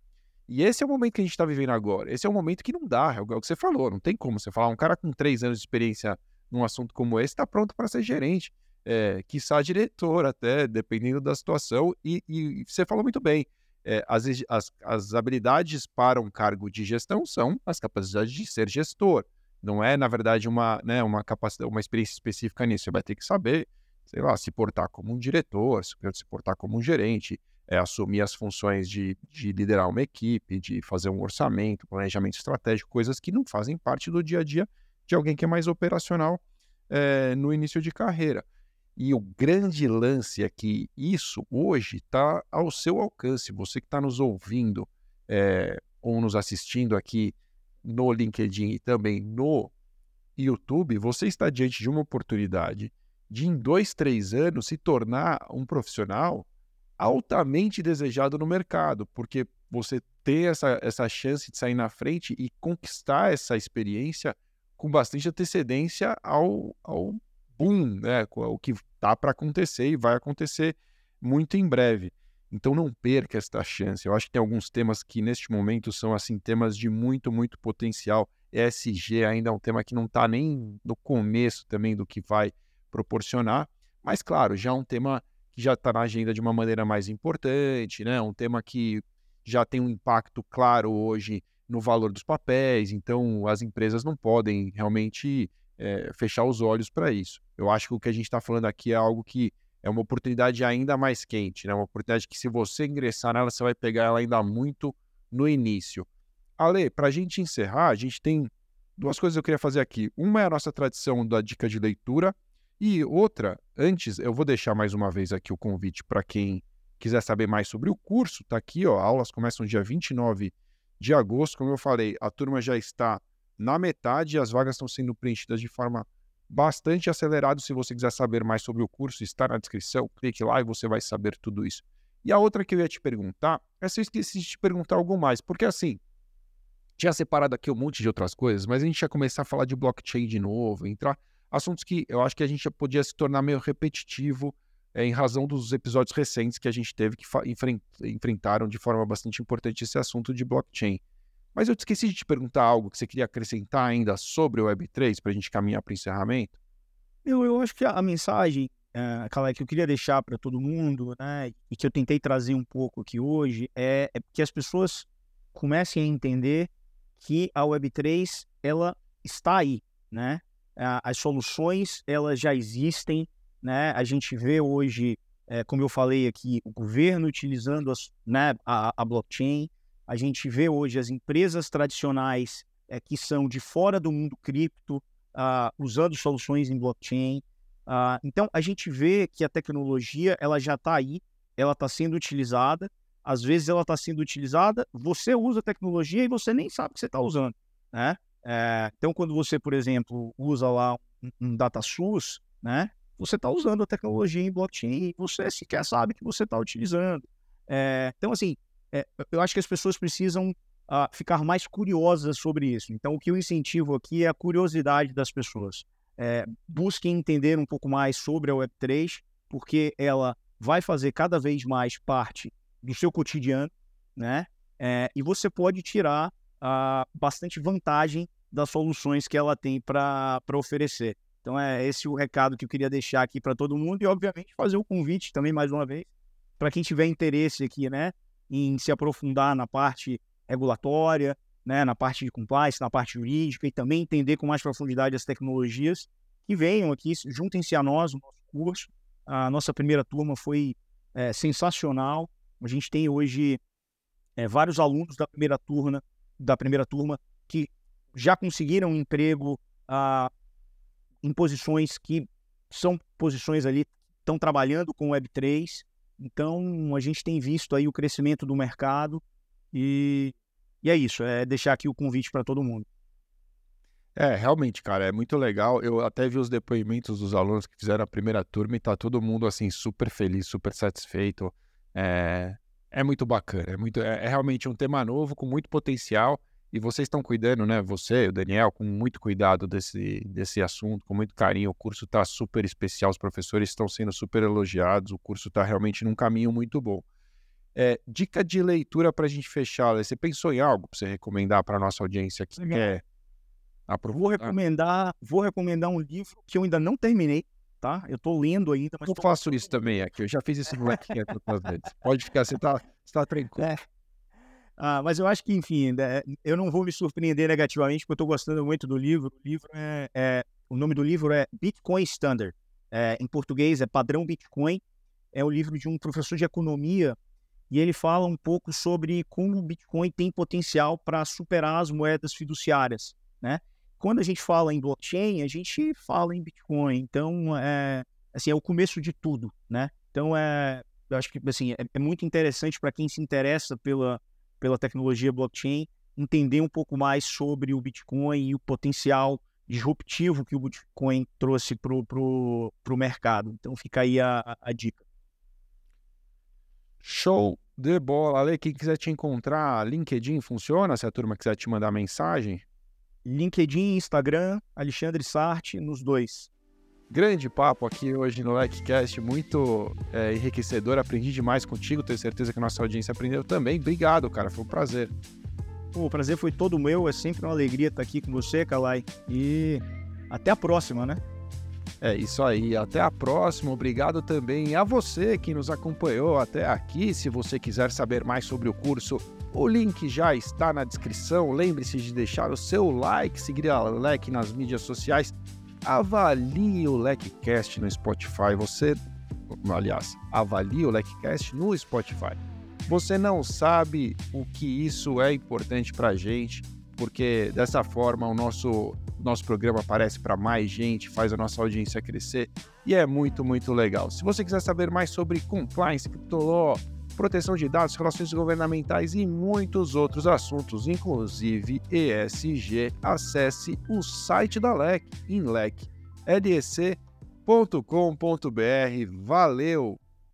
E esse é o momento que a gente está vivendo agora. Esse é o momento que não dá, é o que você falou. Não tem como você falar. Um cara com três anos de experiência num assunto como esse está pronto para ser gerente, é, quiçá diretor até, dependendo da situação. E, e você falou muito bem. É, as, as, as habilidades para um cargo de gestão são as capacidades de ser gestor. Não é, na verdade, uma, né, uma capacidade, uma experiência específica nisso. Você vai ter que saber, sei lá, se portar como um diretor, se portar como um gerente, é, assumir as funções de, de liderar uma equipe, de fazer um orçamento, planejamento estratégico, coisas que não fazem parte do dia a dia de alguém que é mais operacional é, no início de carreira. E o grande lance é que isso hoje está ao seu alcance. Você que está nos ouvindo é, ou nos assistindo aqui no LinkedIn e também no YouTube, você está diante de uma oportunidade de, em dois, três anos, se tornar um profissional altamente desejado no mercado, porque você tem essa, essa chance de sair na frente e conquistar essa experiência com bastante antecedência ao, ao boom, né? o que está para acontecer e vai acontecer muito em breve. Então não perca esta chance. Eu acho que tem alguns temas que neste momento são assim temas de muito, muito potencial. ESG ainda é um tema que não está nem no começo também do que vai proporcionar, mas claro, já é um tema já está na agenda de uma maneira mais importante, né? Um tema que já tem um impacto claro hoje no valor dos papéis, então as empresas não podem realmente é, fechar os olhos para isso. Eu acho que o que a gente está falando aqui é algo que é uma oportunidade ainda mais quente, né? Uma oportunidade que se você ingressar nela, você vai pegar ela ainda muito no início. Ale, para a gente encerrar, a gente tem duas coisas que eu queria fazer aqui. Uma é a nossa tradição da dica de leitura, e outra, antes, eu vou deixar mais uma vez aqui o convite para quem quiser saber mais sobre o curso, tá aqui, ó, aulas começam dia 29 de agosto, como eu falei, a turma já está na metade as vagas estão sendo preenchidas de forma bastante acelerada. Se você quiser saber mais sobre o curso, está na descrição, clique lá e você vai saber tudo isso. E a outra que eu ia te perguntar é se eu esqueci de te perguntar algo mais, porque assim, tinha separado aqui um monte de outras coisas, mas a gente ia começar a falar de blockchain de novo, entrar assuntos que eu acho que a gente podia se tornar meio repetitivo é, em razão dos episódios recentes que a gente teve que enfrentaram de forma bastante importante esse assunto de blockchain. Mas eu esqueci de te perguntar algo que você queria acrescentar ainda sobre o Web3 para a gente caminhar para o encerramento. Eu, eu acho que a, mensagem, é, que eu queria deixar para todo mundo, né, e que eu tentei trazer um pouco aqui hoje, é, é que as pessoas comecem a entender que a Web3 ela está aí, né? As soluções elas já existem, né? A gente vê hoje, é, como eu falei aqui, o governo utilizando as, né, a, a, blockchain, a gente vê hoje as empresas tradicionais é, que são de fora do mundo cripto uh, usando soluções em blockchain. Uh, então a gente vê que a tecnologia ela já está aí, ela está sendo utilizada. Às vezes ela está sendo utilizada, você usa a tecnologia e você nem sabe que você está usando, né? É, então, quando você, por exemplo, usa lá um, um DataSource, né, você está usando a tecnologia em blockchain e você sequer sabe que você está utilizando. É, então, assim, é, eu acho que as pessoas precisam uh, ficar mais curiosas sobre isso. Então, o que eu incentivo aqui é a curiosidade das pessoas. É, busquem entender um pouco mais sobre a Web3, porque ela vai fazer cada vez mais parte do seu cotidiano, né? É, e você pode tirar uh, bastante vantagem das soluções que ela tem para oferecer. Então é esse o recado que eu queria deixar aqui para todo mundo e obviamente fazer o convite também mais uma vez para quem tiver interesse aqui, né, em se aprofundar na parte regulatória, né, na parte de compliance, na parte jurídica e também entender com mais profundidade as tecnologias, que venham aqui, juntem-se a nós, o nosso curso. A nossa primeira turma foi é, sensacional. A gente tem hoje é, vários alunos da primeira turma, da primeira turma que já conseguiram emprego ah, em posições que são posições ali, estão trabalhando com Web3. Então, a gente tem visto aí o crescimento do mercado e, e é isso, é deixar aqui o convite para todo mundo. É, realmente, cara, é muito legal. Eu até vi os depoimentos dos alunos que fizeram a primeira turma e tá todo mundo assim super feliz, super satisfeito. É, é muito bacana, é muito, é, é realmente um tema novo com muito potencial e vocês estão cuidando, né? Você, o Daniel, com muito cuidado desse, desse assunto, com muito carinho. O curso está super especial, os professores estão sendo super elogiados, o curso está realmente num caminho muito bom. É, dica de leitura para a gente fechar. Você pensou em algo para você recomendar para a nossa audiência que Legal. quer aprofundar? Vou recomendar, vou recomendar um livro que eu ainda não terminei, tá? Eu estou lendo ainda, mas. Eu tô... faço isso também aqui. Eu já fiz esse moleque outras vezes. Pode ficar, você está tá tranquilo. É. Ah, mas eu acho que, enfim, né, eu não vou me surpreender negativamente, porque eu estou gostando muito do livro. O livro é, é, o nome do livro é Bitcoin Standard. É, em português é Padrão Bitcoin. É o livro de um professor de economia e ele fala um pouco sobre como o Bitcoin tem potencial para superar as moedas fiduciárias, né? Quando a gente fala em blockchain, a gente fala em Bitcoin, então é assim é o começo de tudo, né? Então é, eu acho que assim é, é muito interessante para quem se interessa pela pela tecnologia blockchain entender um pouco mais sobre o Bitcoin e o potencial disruptivo que o Bitcoin trouxe para o mercado. Então fica aí a, a dica. Show de bola. Ale, quem quiser te encontrar, LinkedIn funciona se a turma quiser te mandar mensagem? LinkedIn, Instagram, Alexandre Sarte, nos dois. Grande papo aqui hoje no LikeCast, muito é, enriquecedor. Aprendi demais contigo, tenho certeza que a nossa audiência aprendeu também. Obrigado, cara, foi um prazer. o prazer foi todo meu, é sempre uma alegria estar aqui com você, Kalai. E até a próxima, né? É isso aí, até a próxima. Obrigado também a você que nos acompanhou até aqui. Se você quiser saber mais sobre o curso, o link já está na descrição. Lembre-se de deixar o seu like, seguir a LEC nas mídias sociais. Avalie o LECcast no Spotify. Você, aliás, avalie o LECcast no Spotify. Você não sabe o que isso é importante para a gente, porque dessa forma o nosso nosso programa aparece para mais gente, faz a nossa audiência crescer e é muito, muito legal. Se você quiser saber mais sobre compliance, criptolaw, proteção de dados, relações governamentais e muitos outros assuntos, inclusive ESG, acesse o site da LEC em leclec.com.br. Valeu!